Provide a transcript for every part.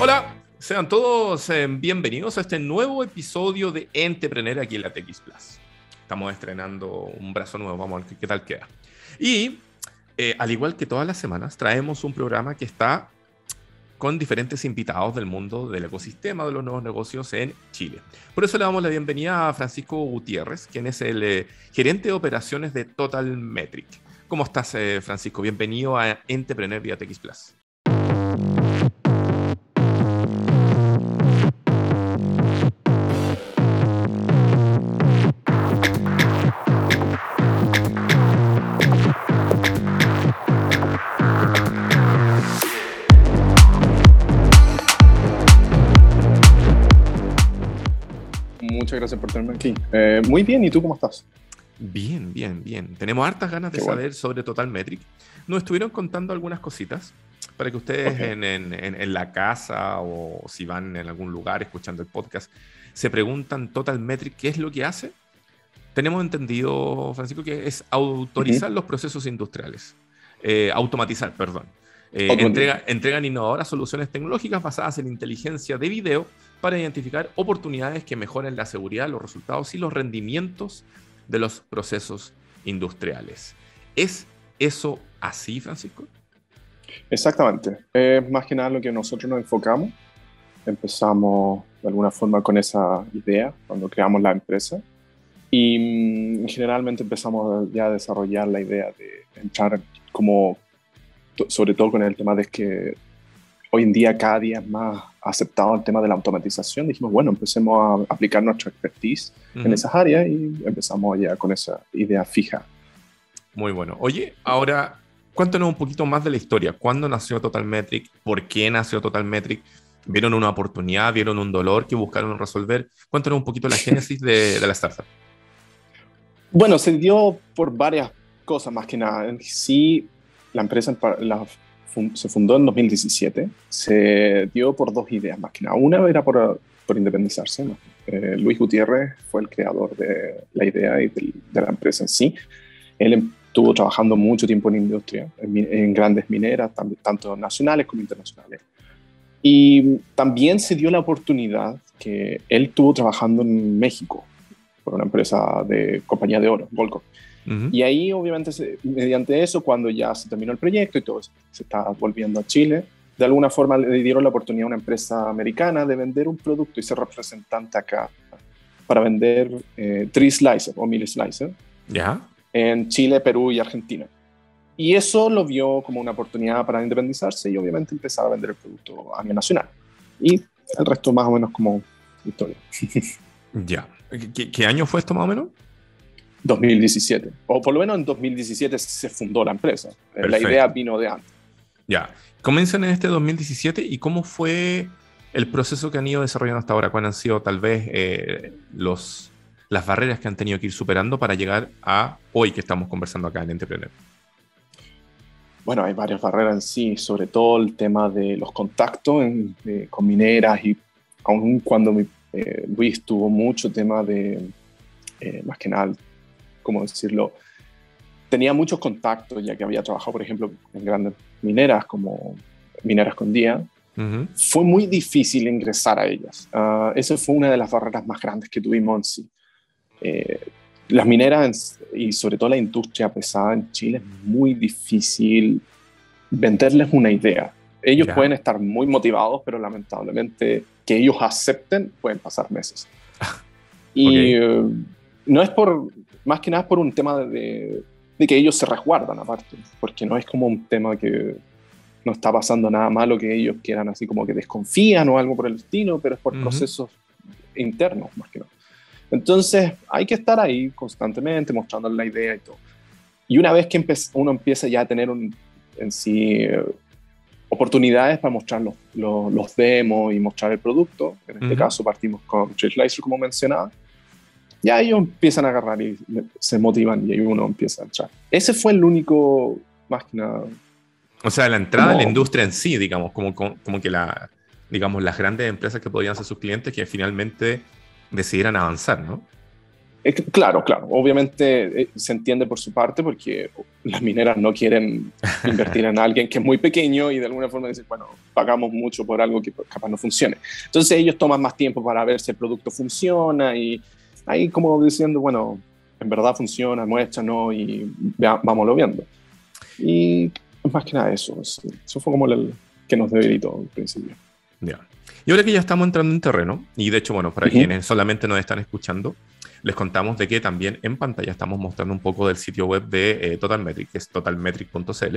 Hola, sean todos eh, bienvenidos a este nuevo episodio de Entrepreneur aquí en la TX Plus. Estamos estrenando un brazo nuevo, vamos a ver qué tal queda. Y eh, al igual que todas las semanas, traemos un programa que está con diferentes invitados del mundo del ecosistema de los nuevos negocios en Chile. Por eso le damos la bienvenida a Francisco Gutiérrez, quien es el eh, gerente de operaciones de Total Metric. ¿Cómo estás, Francisco? Bienvenido a Entrepreneur vía TX Plus. Muchas gracias por tenerme aquí. Eh, muy bien, ¿y tú cómo estás? Bien, bien, bien. Tenemos hartas ganas de saber sobre Total Metric. Nos estuvieron contando algunas cositas para que ustedes en, en, en, la casa o si van en algún lugar escuchando el podcast se preguntan Total Metric qué es lo que hace. Tenemos entendido, Francisco, que es autorizar los procesos industriales. Eh, automatizar, perdón. Eh, entrega, entregan innovadoras soluciones tecnológicas basadas en inteligencia de video para identificar oportunidades que mejoren la seguridad, los resultados y los rendimientos de los procesos industriales. ¿Es eso así, Francisco? Exactamente. Es más que nada lo que nosotros nos enfocamos. Empezamos de alguna forma con esa idea cuando creamos la empresa y mm, generalmente empezamos ya a desarrollar la idea de entrar como, sobre todo con el tema de que hoy en día cada día es más aceptado el tema de la automatización, dijimos, bueno, empecemos a aplicar nuestra expertise en esas áreas y empezamos ya con esa idea fija. Muy bueno. Oye, ahora cuéntanos un poquito más de la historia. ¿Cuándo nació Total Metric? ¿Por qué nació Total Metric? ¿Vieron una oportunidad? ¿Vieron un dolor que buscaron resolver? Cuéntanos un poquito la génesis de, de la startup. Bueno, se dio por varias cosas más que nada. En sí, la empresa, la se fundó en 2017. Se dio por dos ideas más. Una era por, por independizarse. Eh, Luis Gutiérrez fue el creador de la idea y de, la empresa en sí. Él estuvo trabajando mucho tiempo en industria, en, grandes mineras, tanto nacionales como internacionales. Y también se dio la oportunidad que él estuvo trabajando en México por una empresa de compañía de oro, Volco. Y ahí, obviamente, mediante eso, cuando ya se terminó el proyecto y todo se está volviendo a Chile, de alguna forma le dieron la oportunidad a una empresa americana de vender un producto y ser representante acá para vender eh, Tree Slicer o Mil Slicer ¿Ya? en Chile, Perú y Argentina. Y eso lo vio como una oportunidad para independizarse y obviamente empezar a vender el producto a nivel nacional. Y el resto más o menos como historia. ya. ¿Qué, ¿Qué, año fue esto más o menos? 2017. O por lo menos en 2017 se fundó la empresa. La idea vino de antes. Ya. Comienzan en este 2017 y cómo fue el proceso que han ido desarrollando hasta ahora. ¿Cuáles han sido tal vez eh, los, las barreras que han tenido que ir superando para llegar a hoy que estamos conversando acá en Entrepreneur? Bueno, hay varias barreras en sí, sobre todo el tema de los contactos con mineras y aun cuando eh, Luis tuvo mucho tema de, eh, más que nada, ¿cómo decirlo? Tenía muchos contactos, ya que había trabajado, por ejemplo, en grandes mineras como Mineras con Día. Fue muy difícil ingresar a ellas. Uh, esa fue una de las barreras más grandes que tuvimos en sí. Eh, las mineras y sobre todo la industria pesada en Chile es muy difícil venderles una idea. Ellos pueden estar muy motivados, pero lamentablemente que ellos acepten pueden pasar meses. y eh, no es por más que nada por un tema de, que ellos se resguardan aparte, porque no es como un tema que no está pasando nada malo que ellos quieran así como que desconfían o algo por el estilo, pero es por procesos internos más que nada. Entonces hay que estar ahí constantemente mostrando la idea y todo. Y una vez que uno empieza ya a tener un, en sí oportunidades para mostrar los, los, demos y mostrar el producto, en este caso partimos con Slicer como mencionaba, ya ellos empiezan a agarrar y se motivan y ahí uno empieza a entrar. Ese fue el único, más que nada. O sea, la entrada en la industria en sí, digamos, como, como, que la, digamos, las grandes empresas que podían ser sus clientes que finalmente decidieran avanzar, ¿no? Claro, claro. Obviamente eh, se entiende por su parte porque las mineras no quieren invertir en alguien que es muy pequeño y de alguna forma dicen, bueno, pagamos mucho por algo que capaz no funcione. Entonces ellos toman más tiempo para ver si el producto funciona y ahí como diciendo, bueno, en verdad funciona, muestra, ¿no? Y vámonos viendo. Y más que nada eso. Eso fue como el que nos debilitó al principio. Ya. Y ahora que ya estamos entrando en terreno, y de hecho, bueno, para quienes solamente nos están escuchando, les contamos de que también en pantalla estamos mostrando un poco del sitio web de eh, Totalmetric, que es totalmetric.cl.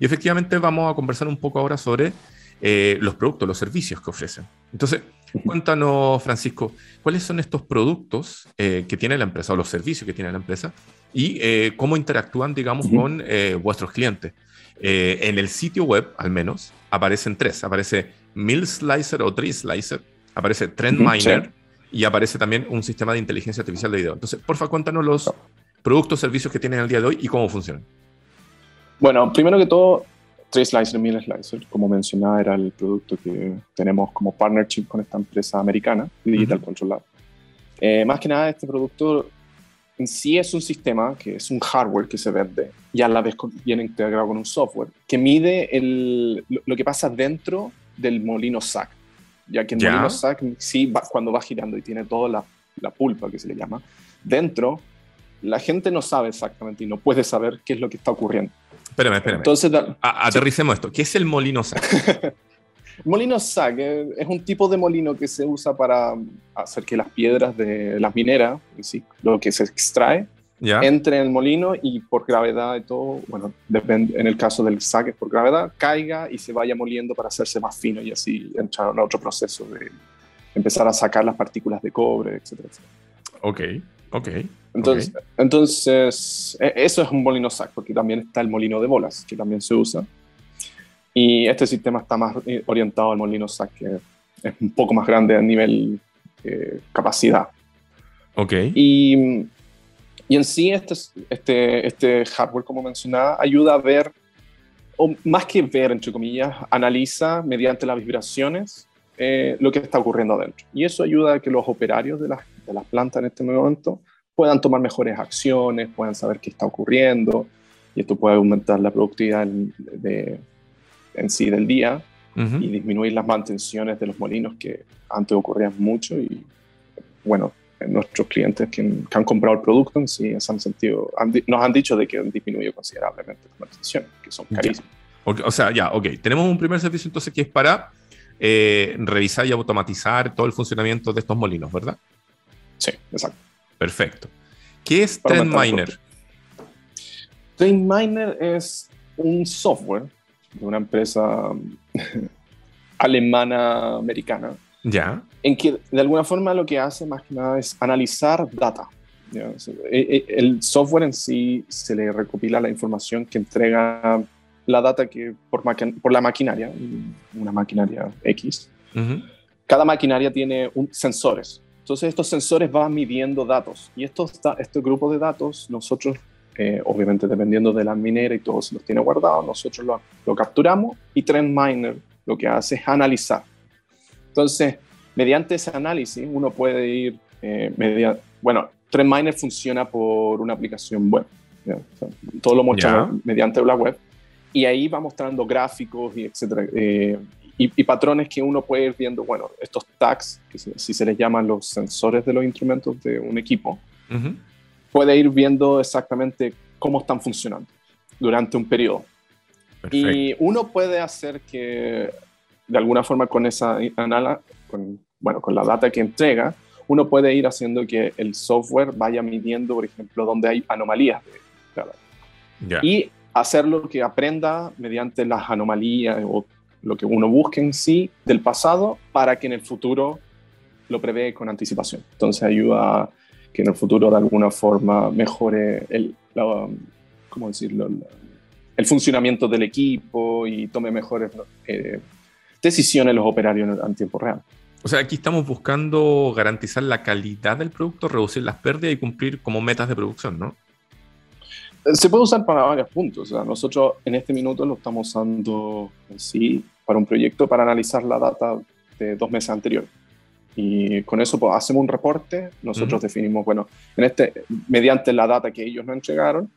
Y efectivamente vamos a conversar un poco ahora sobre eh, los productos, los servicios que ofrecen. Entonces, cuéntanos, Francisco, ¿cuáles son estos productos eh, que tiene la empresa o los servicios que tiene la empresa y cómo interactúan, digamos, con vuestros clientes? en el sitio web, al menos, aparecen tres. Aparece Mill Slicer o Tree Slicer, aparece Trend Miner y aparece también un sistema de inteligencia artificial de video. Entonces, porfa, cuéntanos los productos, servicios que tienen al día de hoy y cómo funcionan. Bueno, primero que todo, Slicer, Mill Slicer, como mencionaba, era el producto que tenemos como partnership con esta empresa americana, Digital Control Lab. Eh, más que nada, este producto en sí es un sistema que es un hardware que se vende y a la vez viene integrado con un software que mide el, lo, que pasa dentro del molino SAC. Ya que el molino SAC, sí, cuando va girando y tiene toda la, la, pulpa que se le llama, dentro, la gente no sabe exactamente y no puede saber qué es lo que está ocurriendo. Espérame, espérame. Entonces, aterricemos esto. ¿Qué es el molino SAC? molino SAC es un tipo de molino que se usa para hacer que las piedras de las mineras, lo que se extrae, entre en el molino y por gravedad y todo, bueno, depende, en el caso del saque por gravedad, caiga y se vaya moliendo para hacerse más fino y así entrar en otro proceso de empezar a sacar las partículas de cobre, etcétera, Ok, ok. Entonces, entonces e, eso es un molino SAC, porque también está el molino de bolas, que también se usa. Y este sistema está más eh, orientado al molino SAC, que es un poco más grande a nivel eh, capacidad. Ok. Y y en sí, este, este, este hardware, como mencionaba, ayuda a ver, o más que ver, entre comillas, analiza mediante las vibraciones eh, lo que está ocurriendo adentro. Y eso ayuda a que los operarios de las, de las plantas en este momento puedan tomar mejores acciones, puedan saber qué está ocurriendo, y esto puede aumentar la productividad de, en sí del día y disminuir las mantenciones de los molinos que antes ocurrían mucho y bueno, nuestros clientes que, han comprado el producto en sí, han sentido, nos han dicho de que han disminuido considerablemente las mantenciones, que son carísimas. O sea, ya, ok. Tenemos un primer servicio entonces que es para eh, revisar y automatizar todo el funcionamiento de estos molinos, ¿verdad? Sí, exacto. Perfecto. ¿Qué es TrendMiner? TrendMiner es un software de una empresa alemana americana ya. En que de alguna forma lo que hace más que nada es analizar data. E, e, el software en sí se le recopila la información que entrega la data que por, por la maquinaria, una maquinaria X. Cada maquinaria tiene un, sensores. Entonces estos sensores van midiendo datos y estos, este grupo de datos nosotros, eh, obviamente dependiendo de la minera y todo se los tiene guardado, nosotros lo, lo capturamos y TrendMiner lo que hace es analizar entonces, mediante ese análisis, uno puede ir, eh, bueno, TrendMiner funciona por una aplicación web. todo lo mostramos mediante la web. Y ahí va mostrando gráficos y etcétera. Eh, y, patrones que uno puede ir viendo, bueno, estos tags, que si se les llaman los sensores de los instrumentos de un equipo, puede ir viendo exactamente cómo están funcionando durante un periodo. Y uno puede hacer que de alguna forma con esa con, bueno, con la data que entrega, uno puede ir haciendo que el software vaya midiendo, por ejemplo, donde hay anomalías de, y hacerlo que aprenda mediante las anomalías o lo que uno busque en sí del pasado para que en el futuro lo prevé con anticipación. Entonces ayuda a que en el futuro de alguna forma mejore el, ¿cómo decirlo? el funcionamiento del equipo y tome mejores eh, decisiones los operarios en tiempo real. O sea, aquí estamos buscando garantizar la calidad del producto, reducir las pérdidas y cumplir como metas de producción, ¿no? Se puede usar para varios puntos. O sea, nosotros en este minuto lo estamos usando en sí para un proyecto para analizar la data de dos meses anteriores. Y con eso pues, hacemos un reporte, nosotros definimos, bueno, en este, mediante la data que ellos nos entregaron,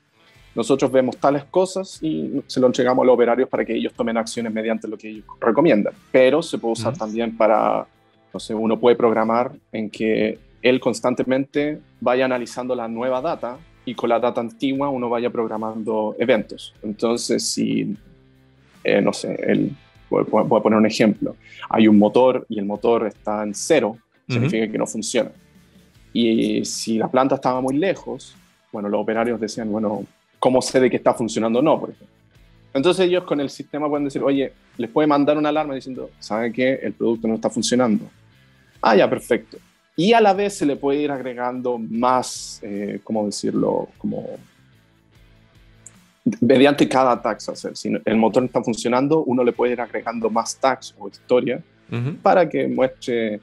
nosotros vemos tales cosas y se lo entregamos a los operarios para que ellos tomen acciones mediante lo que ellos recomiendan. Pero se puede usar también para, no sé, uno puede programar en que él constantemente vaya analizando la nueva data y con la data antigua uno vaya programando eventos. Entonces, si, eh, no sé, el, voy, a poner un ejemplo, hay un motor y el motor está en cero, significa que no funciona. Y si la planta estaba muy lejos, bueno, los operarios decían, bueno, ¿cómo sé de que está funcionando o no, por ejemplo? Entonces ellos con el sistema pueden decir, oye, les puede mandar una alarma diciendo, ¿sabe qué? El producto no está funcionando. Ah, ya, perfecto. Y a la vez se le puede ir agregando más, eh, ¿cómo decirlo? Como mediante cada tax. O sea, si el motor no está funcionando, uno le puede ir agregando más tags o historia para que muestre de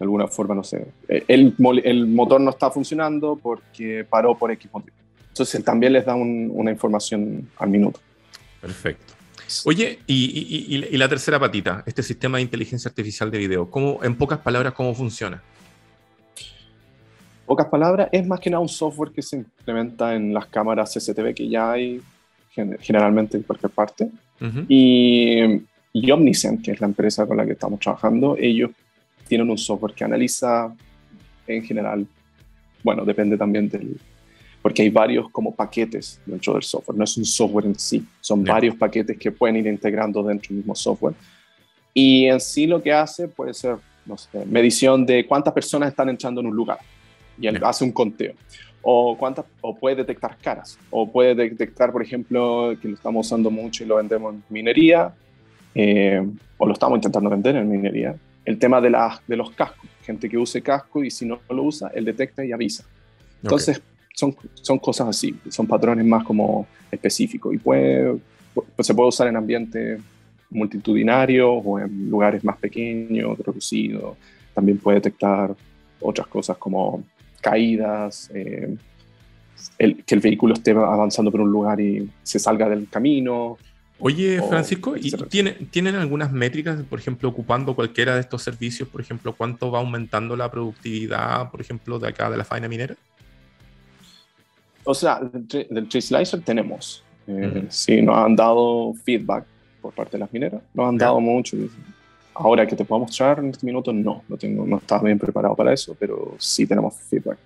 alguna forma, no sé, el, el, motor no está funcionando porque paró por X motivo. Entonces también les da una información al minuto. Perfecto. Oye, y, y, la tercera patita, este sistema de inteligencia artificial de video, ¿cómo, en pocas palabras, ¿cómo funciona? pocas palabras, es más que nada un software que se implementa en las cámaras CCTV que ya hay generalmente en cualquier parte. y, y, Omniscient, que es la empresa con la que estamos trabajando, ellos tienen un software que analiza en general, bueno, depende también del, porque hay varios como paquetes dentro del software, no es un software en sí, son varios paquetes que pueden ir integrando dentro del mismo software. Y en sí lo que hace puede ser, no sé, medición de cuántas personas están entrando en un lugar y él hace un conteo. O, cuántas, o puede detectar caras, o puede detectar, por ejemplo, que lo estamos usando mucho y lo vendemos en minería, eh, o lo estamos intentando vender en minería, el tema de, la, de los cascos, gente que use casco y si no lo usa, él detecta y avisa. Entonces, son, son cosas así, son patrones más como específicos y puede, pues se puede usar en ambientes multitudinarios o en lugares más pequeños, reducidos. También puede detectar otras cosas como caídas, eh, el, que el vehículo esté avanzando por un lugar y se salga del camino. Oye, Francisco, ¿y ¿tienen algunas métricas, por ejemplo, ocupando cualquiera de estos servicios, por ejemplo, cuánto va aumentando la productividad, por ejemplo, de acá de la faena minera? O sea, del Trace Slicer tenemos. Eh, Sí, nos han dado feedback por parte de las mineras, nos han dado mucho. Ahora que te puedo mostrar en este minuto, no, no, tengo, no estaba bien preparado para eso, pero sí tenemos feedback.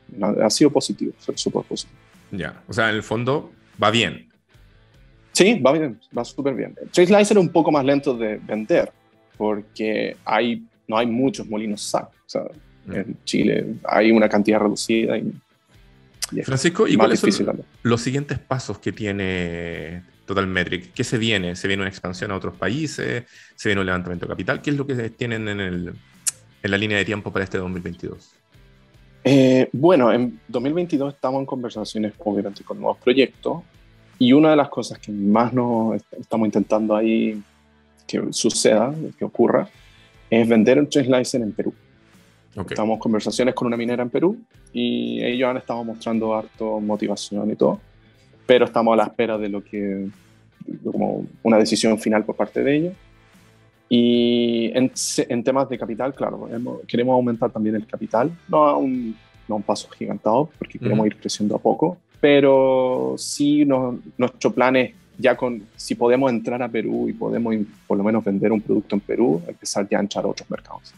Ha sido positivo, súper positivo. Ya, o sea, en el fondo va bien. Sí, va bien, va súper bien. Trace Slicer es un poco más lento de vender, porque hay, no hay muchos molinos SAC. O sea, mm. en Chile hay una cantidad reducida y Francisco, ¿y cuáles son los siguientes pasos que tiene Total Metric? ¿Qué se viene? ¿Se viene una expansión a otros países? ¿Se viene un levantamiento de capital? ¿Qué es lo que tienen en, el, en la línea de tiempo para este 2022? Eh, bueno, en 2022 estamos en conversaciones obviamente con nuevos proyectos y una de las cosas que más nos estamos intentando ahí que suceda, que ocurra, es vender un License en Perú. Estamos en conversaciones con una minera en Perú y ellos han estado mostrando harto motivación y todo, pero estamos a la espera de lo que, como una decisión final por parte de ellos. Y en, en temas de capital, claro, queremos aumentar también el capital, no a un, no un paso gigantado, porque queremos ir creciendo a poco, pero sí no, nuestro plan es ya con, si podemos entrar a Perú y podemos por lo menos vender un producto en Perú, empezar ya a entrar a otros mercados.